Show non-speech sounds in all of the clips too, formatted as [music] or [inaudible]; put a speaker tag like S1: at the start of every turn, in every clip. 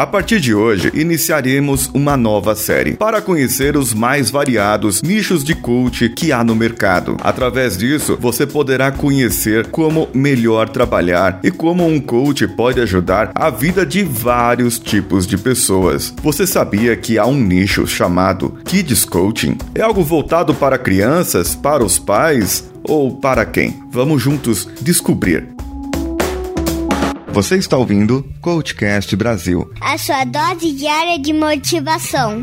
S1: A partir de hoje, iniciaremos uma nova série para conhecer os mais variados nichos de coach que há no mercado. Através disso, você poderá conhecer como melhor trabalhar e como um coach pode ajudar a vida de vários tipos de pessoas. Você sabia que há um nicho chamado Kids Coaching? É algo voltado para crianças, para os pais ou para quem? Vamos juntos descobrir. Você está ouvindo Coachcast Brasil.
S2: A sua dose diária de motivação.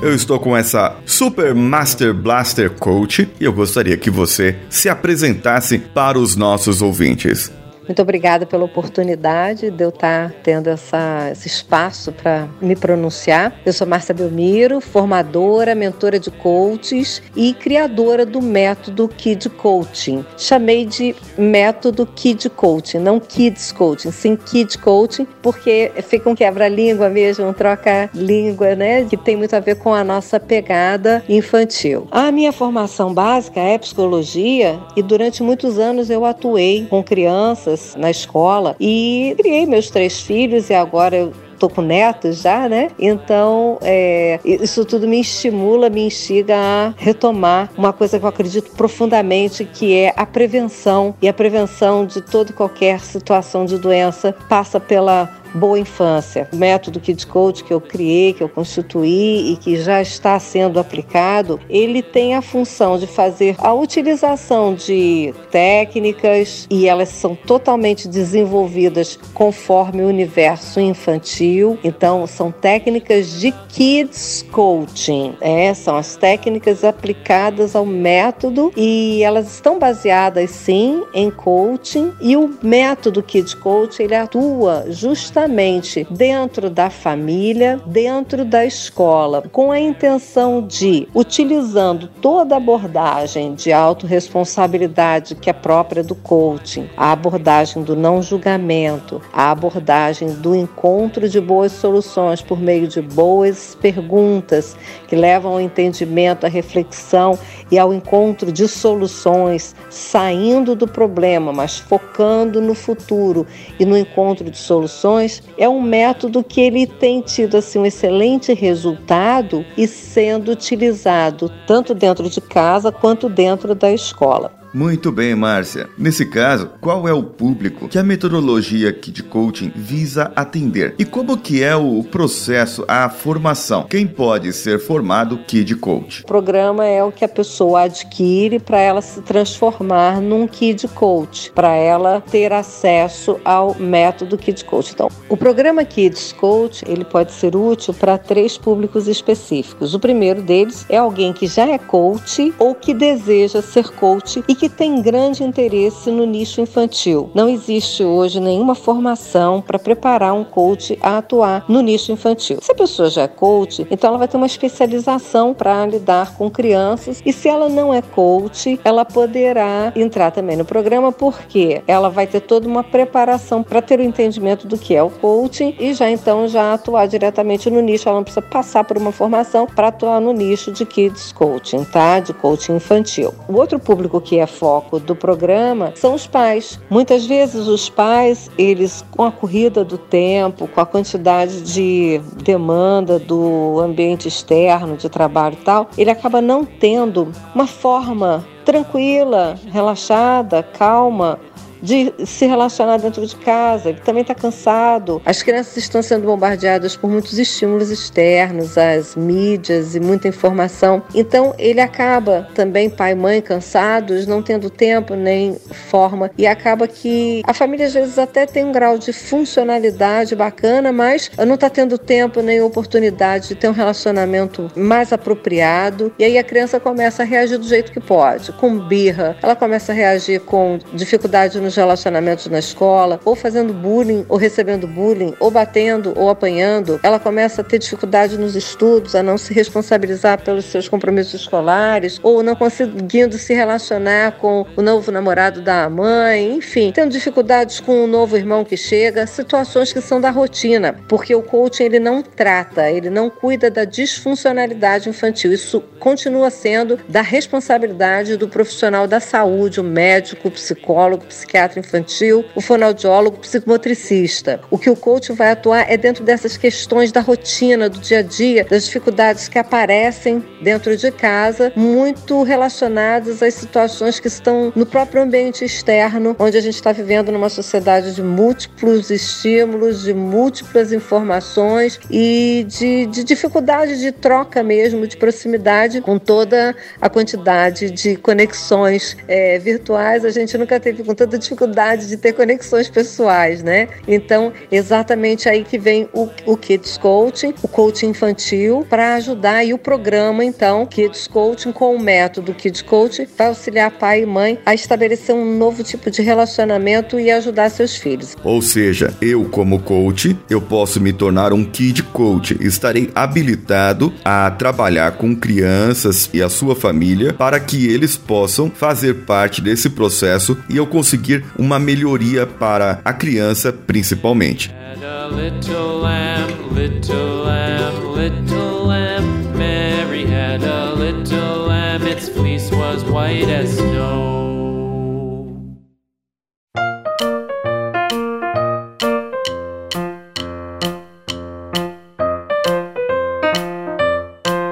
S1: Eu estou com essa Super Master Blaster Coach e eu gostaria que você se apresentasse para os nossos ouvintes.
S3: Muito obrigada pela oportunidade de eu estar tendo essa, esse espaço para me pronunciar. Eu sou Márcia Belmiro, formadora, mentora de coaches e criadora do método Kid Coaching. Chamei de método Kid Coaching, não Kids Coaching, sim Kid Coaching, porque fica um quebra-língua mesmo, um troca-língua, né? Que tem muito a ver com a nossa pegada infantil. A minha formação básica é psicologia e durante muitos anos eu atuei com crianças na escola e criei meus três filhos e agora eu tô com netos já, né? Então, é, isso tudo me estimula, me instiga a retomar uma coisa que eu acredito profundamente, que é a prevenção. E a prevenção de toda e qualquer situação de doença passa pela Boa Infância. O método Kids Coach que eu criei, que eu constituí e que já está sendo aplicado, ele tem a função de fazer a utilização de técnicas e elas são totalmente desenvolvidas conforme o universo infantil. Então, são técnicas de Kids Coaching. É, são as técnicas aplicadas ao método e elas estão baseadas sim em coaching e o método Kids Coaching ele atua justamente justamente dentro da família, dentro da escola, com a intenção de, utilizando toda a abordagem de autorresponsabilidade que é própria do coaching, a abordagem do não julgamento, a abordagem do encontro de boas soluções por meio de boas perguntas que levam ao entendimento, à reflexão e ao encontro de soluções, saindo do problema, mas focando no futuro e no encontro de soluções é um método que ele tem tido assim um excelente resultado e sendo utilizado tanto dentro de casa quanto dentro da escola.
S1: Muito bem, Márcia. Nesse caso, qual é o público que a metodologia Kid Coaching visa atender? E como que é o processo, a formação? Quem pode ser formado Kid Coach?
S3: O programa é o que a pessoa adquire para ela se transformar num Kid Coach, para ela ter acesso ao método Kid Coach. Então, o programa Kids Coach, ele pode ser útil para três públicos específicos. O primeiro deles é alguém que já é coach ou que deseja ser coach e que tem grande interesse no nicho infantil. Não existe hoje nenhuma formação para preparar um coach a atuar no nicho infantil. Se a pessoa já é coach, então ela vai ter uma especialização para lidar com crianças e se ela não é coach, ela poderá entrar também no programa porque ela vai ter toda uma preparação para ter o entendimento do que é o coaching e já então já atuar diretamente no nicho. Ela não precisa passar por uma formação para atuar no nicho de kids coaching, tá? De coaching infantil. O outro público que é foco do programa são os pais. Muitas vezes os pais, eles com a corrida do tempo, com a quantidade de demanda do ambiente externo, de trabalho e tal, ele acaba não tendo uma forma tranquila, relaxada, calma de se relacionar dentro de casa, ele também está cansado. As crianças estão sendo bombardeadas por muitos estímulos externos, as mídias e muita informação. Então ele acaba também, pai e mãe, cansados, não tendo tempo nem forma, e acaba que a família às vezes até tem um grau de funcionalidade bacana, mas não está tendo tempo nem oportunidade de ter um relacionamento mais apropriado. E aí a criança começa a reagir do jeito que pode, com birra, ela começa a reagir com dificuldade no nos relacionamentos na escola, ou fazendo bullying, ou recebendo bullying, ou batendo, ou apanhando, ela começa a ter dificuldade nos estudos, a não se responsabilizar pelos seus compromissos escolares, ou não conseguindo se relacionar com o novo namorado da mãe, enfim, tendo dificuldades com o novo irmão que chega, situações que são da rotina, porque o coaching ele não trata, ele não cuida da disfuncionalidade infantil. Isso continua sendo da responsabilidade do profissional da saúde, o médico, o psicólogo, o psiquiatra infantil, o fonoaudiólogo, o psicomotricista. O que o coach vai atuar é dentro dessas questões da rotina, do dia a dia, das dificuldades que aparecem dentro de casa, muito relacionadas às situações que estão no próprio ambiente externo, onde a gente está vivendo numa sociedade de múltiplos estímulos, de múltiplas informações e de, de dificuldade de troca mesmo, de proximidade com toda a quantidade de conexões é, virtuais. A gente nunca teve com tanta dificuldade de ter conexões pessoais, né? Então, exatamente aí que vem o, o Kids Coaching, o coaching infantil, para ajudar e o programa, então, Kids Coaching com o método Kids Coaching vai auxiliar pai e mãe a estabelecer um novo tipo de relacionamento e ajudar seus filhos.
S1: Ou seja, eu como coach, eu posso me tornar um Kid Coach. Estarei habilitado a trabalhar com crianças e a sua família para que eles possam fazer parte desse processo e eu conseguir uma melhoria para a criança principalmente.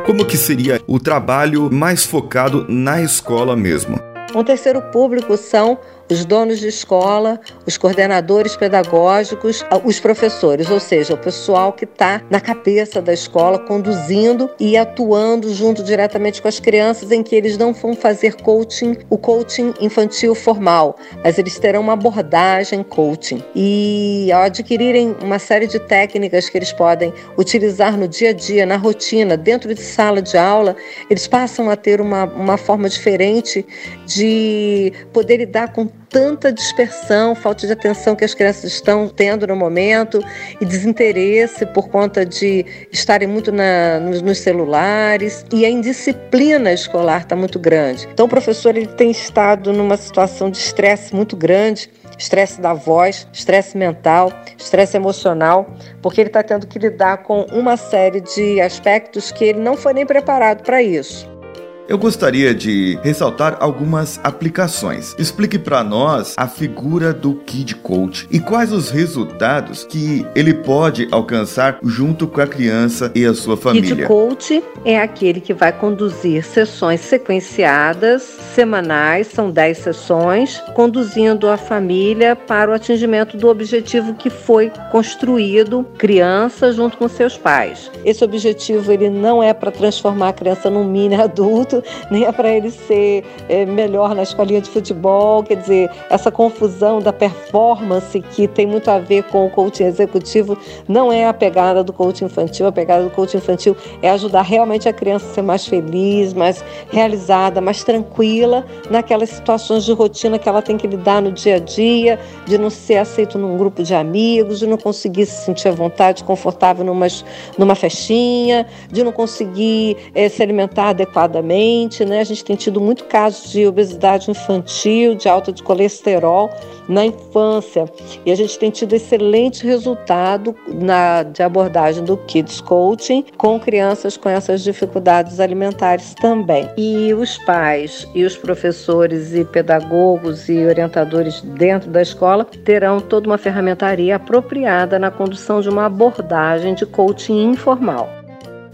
S1: Como que seria o trabalho mais focado na escola mesmo?
S3: Um terceiro público são os donos de escola, os coordenadores pedagógicos, os professores, ou seja, o pessoal que está na cabeça da escola, conduzindo e atuando junto diretamente com as crianças, em que eles não vão fazer coaching, o coaching infantil formal, mas eles terão uma abordagem coaching. E ao adquirirem uma série de técnicas que eles podem utilizar no dia a dia, na rotina, dentro de sala de aula, eles passam a ter uma, uma forma diferente de poder lidar com tanta dispersão, falta de atenção que as crianças estão tendo no momento e desinteresse por conta de estarem muito na, nos, nos, celulares e a indisciplina escolar está muito grande. Então o professor ele tem estado numa situação de estresse muito grande, estresse da voz, estresse mental, estresse emocional, porque ele está tendo que lidar com uma série de aspectos que ele não foi nem preparado para isso.
S1: Eu gostaria de ressaltar algumas aplicações. Explique para nós a figura do Kid Coach e quais os resultados que ele pode alcançar junto com a criança e a sua família.
S3: Kid Coach é aquele que vai conduzir sessões sequenciadas, semanais, são 10 sessões, conduzindo a família para o atingimento do objetivo que foi construído, criança junto com seus pais. Esse objetivo ele não é para transformar a criança num mini [laughs] adulto, nem é para ele ser é, melhor na escolinha de futebol. Quer dizer, essa confusão da performance que tem muito a ver com o coaching executivo não é a pegada do coaching infantil. A pegada do coaching infantil é ajudar realmente a criança a ser mais feliz, mais realizada, mais tranquila naquelas situações de rotina que ela tem que lidar no dia a dia, de não ser aceito num grupo de amigos, de não conseguir se sentir à vontade, confortável numa, numa festinha, de não conseguir é, se alimentar adequadamente né? A gente tem tido muito casos de obesidade infantil, de alta de colesterol na infância. E a gente tem tido excelente resultado na, de abordagem do Kids Coaching com crianças com essas dificuldades alimentares também. E os pais e os professores e pedagogos e orientadores dentro da escola terão toda uma ferramentaria apropriada na condução de uma abordagem de coaching informal.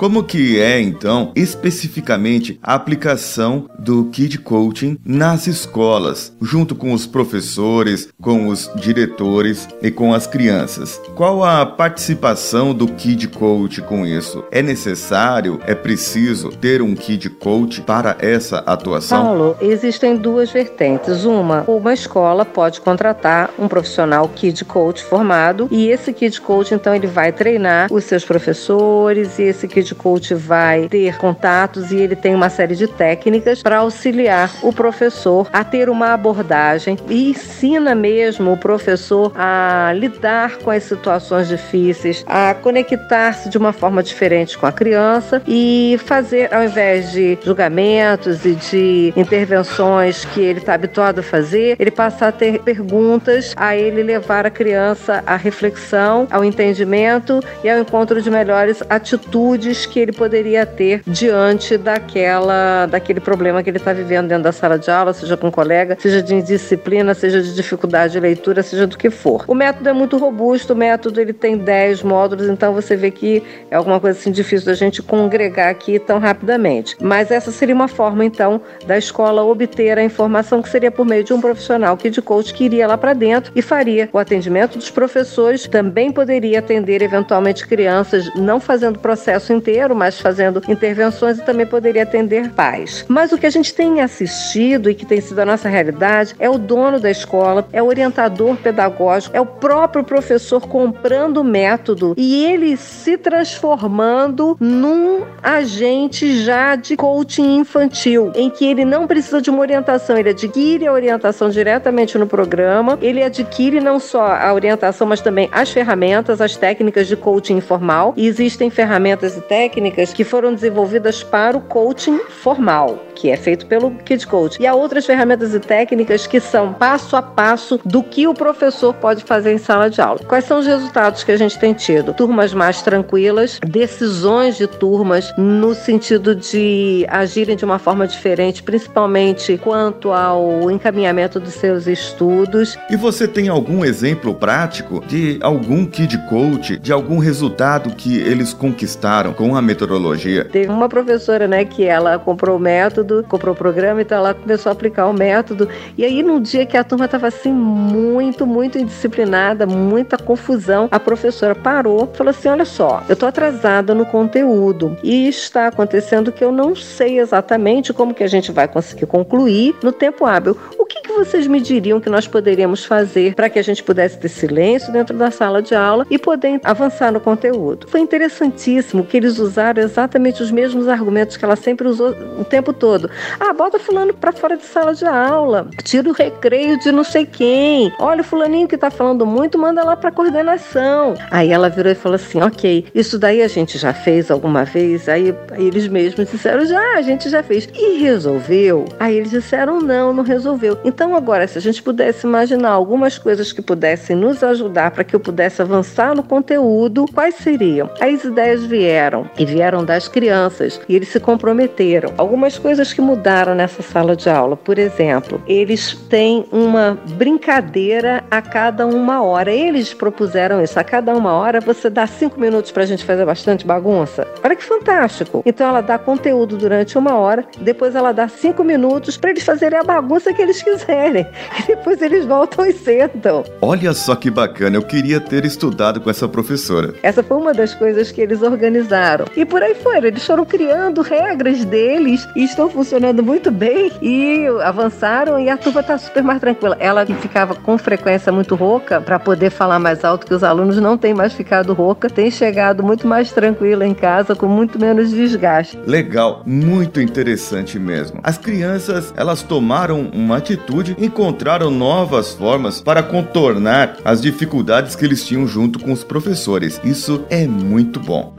S1: Como que é então especificamente a aplicação do Kid Coaching nas escolas, junto com os professores, com os diretores e com as crianças? Qual a participação do Kid Coach com isso? É necessário, é preciso ter um Kid Coach para essa atuação?
S3: Paulo, existem duas vertentes. Uma, uma escola pode contratar um profissional Kid Coach formado e esse Kid Coach então ele vai treinar os seus professores e esse Kid head coach vai ter contatos e ele tem uma série de técnicas para auxiliar o professor a ter uma abordagem e ensina mesmo o professor a lidar com as situações difíceis, a conectar-se de uma forma diferente com a criança e fazer, ao invés de julgamentos e de intervenções que ele está habituado a fazer, ele passar a ter perguntas, a ele levar a criança à reflexão, ao entendimento e ao encontro de melhores atitudes que ele poderia ter diante daquela, daquele problema que ele está vivendo dentro da sala de aula, seja com um colega, seja de indisciplina, seja de dificuldade de leitura, seja do que for. O método é muito robusto, o método ele tem 10 módulos, então você vê que é alguma coisa assim difícil da gente congregar aqui tão rapidamente. Mas essa seria uma forma então da escola obter a informação que seria por meio de um profissional que de coach que iria lá para dentro e faria o atendimento dos professores, também poderia atender eventualmente crianças, não fazendo processo inteiro, mas fazendo intervenções e também poderia atender pais. Mas o que a gente tem assistido e que tem sido a nossa realidade é o dono da escola, é o orientador pedagógico, é o próprio professor comprando o método e ele se transformando num agente já de coaching infantil, em que ele não precisa de uma orientação, ele adquire a orientação diretamente no programa, ele adquire não só a orientação, mas também as ferramentas, as técnicas de coaching informal. E existem ferramentas e técnicas que foram desenvolvidas para o coaching formal, que é feito pelo Kid Coach. E há outras ferramentas e técnicas que são passo a passo do que o professor pode fazer em sala de aula. Quais são os resultados que a gente tem tido? Turmas mais tranquilas, decisões de turmas no sentido de agirem de uma forma diferente, principalmente quanto ao encaminhamento dos seus estudos.
S1: E você tem algum exemplo prático de algum Kid Coach, de algum resultado que eles conquistaram com a metodologia?
S3: Teve uma professora, né, que ela comprou o método, comprou o programa, então ela começou a aplicar o método. E aí, num dia que a turma estava assim, muito, muito indisciplinada, muita confusão, a professora parou e falou assim: Olha só, eu estou atrasada no conteúdo e está acontecendo que eu não sei exatamente como que a gente vai conseguir concluir no tempo hábil. O que, que vocês me diriam que nós poderíamos fazer para que a gente pudesse ter silêncio dentro da sala de aula e poder avançar no conteúdo? Foi interessantíssimo que eles usaram exatamente os mesmos argumentos que ela sempre usou o tempo todo. Ah, bota fulano para fora de sala de aula, tira o recreio de não sei quem. Olha, o fulaninho que está falando muito, manda lá para coordenação. Aí ela virou e falou assim: ok, isso daí a gente já fez alguma vez? Aí, aí eles mesmos disseram: já, a gente já fez. E resolveu? Aí eles disseram: não, não resolveu. Então, agora, se a gente pudesse imaginar algumas coisas que pudessem nos ajudar para que eu pudesse avançar no conteúdo, quais seriam? As ideias vieram e vieram das crianças e eles se comprometeram. Algumas coisas que mudaram nessa sala de aula, por exemplo, eles têm uma brincadeira a cada uma hora. Eles propuseram isso. A cada uma hora você dá cinco minutos para a gente fazer bastante bagunça. Olha que fantástico. Então ela dá conteúdo durante uma hora, depois ela dá cinco minutos para eles fazerem a bagunça que eles quiserem. E depois eles voltam e sentam.
S1: Olha só que bacana, eu queria ter estudado com essa professora.
S3: Essa foi uma das coisas que eles organizaram. E por aí fora, eles foram criando regras deles e estão funcionando muito bem e avançaram e a turma está super mais tranquila. Ela ficava com frequência muito rouca para poder falar mais alto que os alunos não tem mais ficado rouca, tem chegado muito mais tranquila em casa com muito menos desgaste.
S1: Legal, muito interessante mesmo. As crianças, elas tomaram uma atitude, encontraram novas formas para contornar as dificuldades que eles tinham junto com os professores. Isso é muito bom.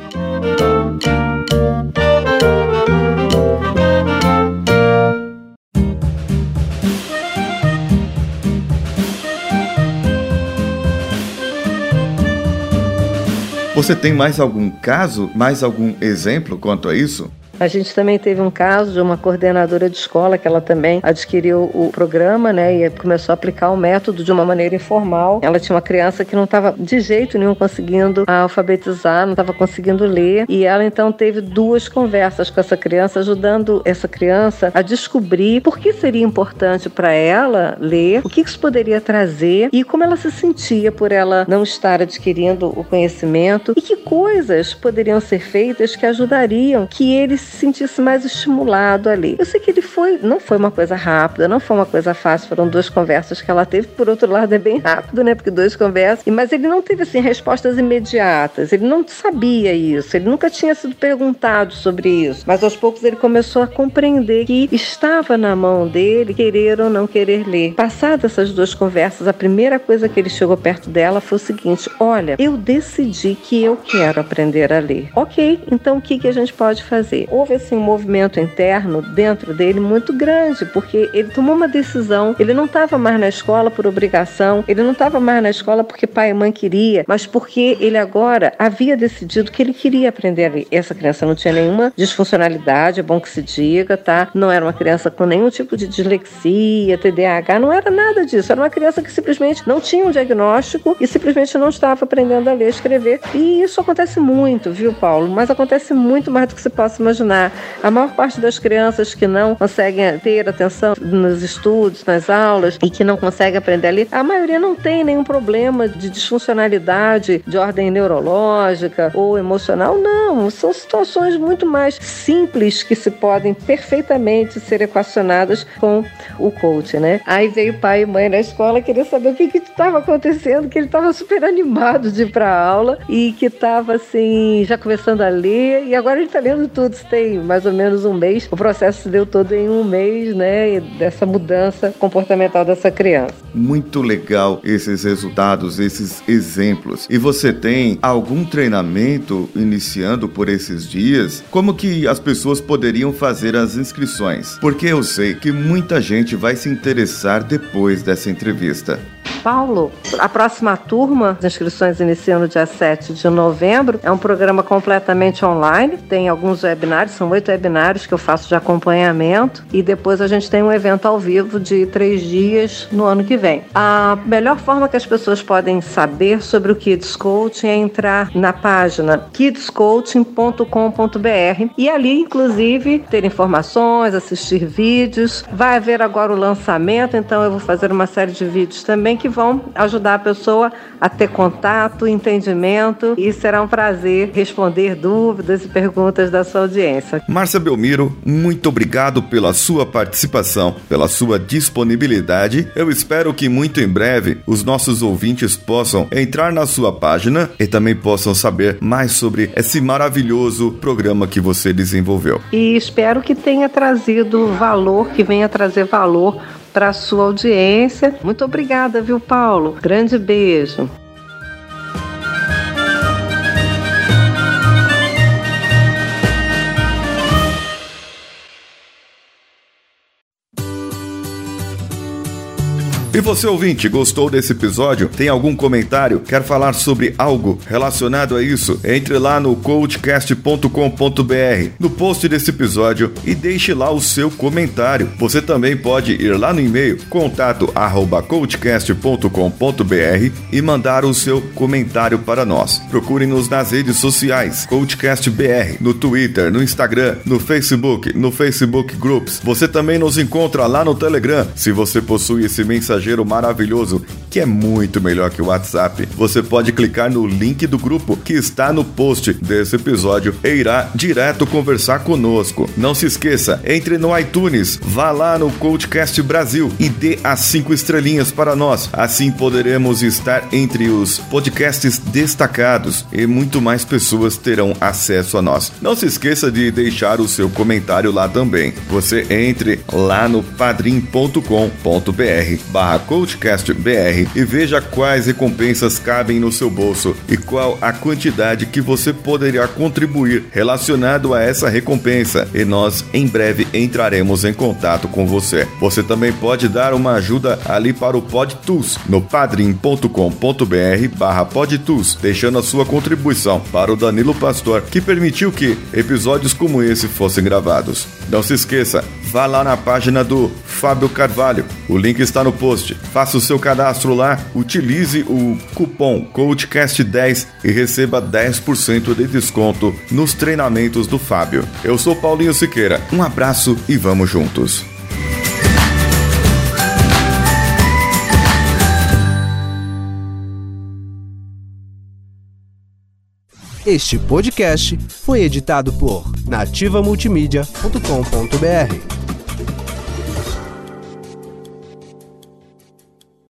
S1: Você tem mais algum caso, mais algum exemplo quanto a isso?
S3: A gente também teve um caso de uma coordenadora de escola que ela também adquiriu o programa, né, e começou a aplicar o método de uma maneira informal. Ela tinha uma criança que não estava de jeito nenhum conseguindo alfabetizar, não estava conseguindo ler, e ela então teve duas conversas com essa criança, ajudando essa criança a descobrir por que seria importante para ela ler, o que isso poderia trazer e como ela se sentia por ela não estar adquirindo o conhecimento e que coisas poderiam ser feitas que ajudariam que eles se sentisse mais estimulado ali. Eu sei que ele foi, não foi uma coisa rápida, não foi uma coisa fácil, foram duas conversas que ela teve, por outro lado é bem rápido, né? Porque duas conversas, mas ele não teve assim respostas imediatas, ele não sabia isso, ele nunca tinha sido perguntado sobre isso, mas aos poucos ele começou a compreender que estava na mão dele querer ou não querer ler. Passadas essas duas conversas, a primeira coisa que ele chegou perto dela foi o seguinte: Olha, eu decidi que eu quero aprender a ler. Ok, então o que, que a gente pode fazer? Houve assim um movimento interno dentro dele muito grande, porque ele tomou uma decisão. Ele não estava mais na escola por obrigação, ele não estava mais na escola porque pai e mãe queria, mas porque ele agora havia decidido que ele queria aprender. Essa criança não tinha nenhuma disfuncionalidade, é bom que se diga, tá? Não era uma criança com nenhum tipo de dislexia, TDAH, não era nada disso. Era uma criança que simplesmente não tinha um diagnóstico e simplesmente não estava aprendendo a ler escrever. E isso acontece muito, viu, Paulo? Mas acontece muito mais do que se possa imaginar. A maior parte das crianças que não conseguem ter atenção nos estudos, nas aulas e que não conseguem aprender a ler, a maioria não tem nenhum problema de disfuncionalidade de ordem neurológica ou emocional, não. São situações muito mais simples que se podem perfeitamente ser equacionadas com o coach, né? Aí veio pai e mãe na escola querer saber o que estava acontecendo, que ele estava super animado de ir para aula e que estava assim, já começando a ler, e agora ele está lendo tudo, tem mais ou menos um mês. O processo se deu todo em um mês, né? Dessa mudança comportamental dessa criança.
S1: Muito legal esses resultados, esses exemplos. E você tem algum treinamento iniciando por esses dias? Como que as pessoas poderiam fazer as inscrições? Porque eu sei que muita gente vai se interessar depois dessa entrevista.
S3: Paulo, a próxima turma, as inscrições iniciam no dia 7 de novembro. É um programa completamente online. Tem alguns webinários, são oito webinários que eu faço de acompanhamento. E depois a gente tem um evento ao vivo de três dias no ano que vem. A melhor forma que as pessoas podem saber sobre o Kids Coaching é entrar na página kidscoaching.com.br e ali, inclusive, ter informações, assistir vídeos. Vai haver agora o lançamento, então eu vou fazer uma série de vídeos também que vão ajudar a pessoa a ter contato, entendimento e será um prazer responder dúvidas e perguntas da sua audiência.
S1: Márcia Belmiro, muito obrigado pela sua participação, pela sua disponibilidade. Eu espero que muito em breve os nossos ouvintes possam entrar na sua página e também possam saber mais sobre esse maravilhoso programa que você desenvolveu.
S3: E espero que tenha trazido valor, que venha trazer valor para a sua audiência. Muito obrigada, viu, Paulo? Grande beijo.
S1: E você ouvinte, gostou desse episódio? Tem algum comentário? Quer falar sobre algo relacionado a isso? Entre lá no coachcast.com.br, no post desse episódio e deixe lá o seu comentário. Você também pode ir lá no e-mail contato@coachcast.com.br e mandar o seu comentário para nós. Procure-nos nas redes sociais, coachcastbr, no Twitter, no Instagram, no Facebook, no Facebook Groups. Você também nos encontra lá no Telegram. Se você possui esse mensageiro mensageiro maravilhoso que é muito melhor que o WhatsApp. Você pode clicar no link do grupo que está no post desse episódio e irá direto conversar conosco. Não se esqueça, entre no iTunes, vá lá no Coachcast Brasil e dê as cinco estrelinhas para nós. Assim poderemos estar entre os podcasts destacados e muito mais pessoas terão acesso a nós. Não se esqueça de deixar o seu comentário lá também. Você entre lá no padrim.com.br CoachCastBR e veja quais recompensas cabem no seu bolso e qual a quantidade que você poderia contribuir relacionado a essa recompensa. E nós em breve entraremos em contato com você. Você também pode dar uma ajuda ali para o PodTools no padrim.com.br barra PodTools, deixando a sua contribuição para o Danilo Pastor, que permitiu que episódios como esse fossem gravados. Não se esqueça, vá lá na página do Fábio Carvalho. O link está no post. Faça o seu cadastro lá, utilize o cupom CoachCast10 e receba 10% de desconto nos treinamentos do Fábio. Eu sou Paulinho Siqueira. Um abraço e vamos juntos.
S4: Este podcast foi editado por nativamultimídia.com.br.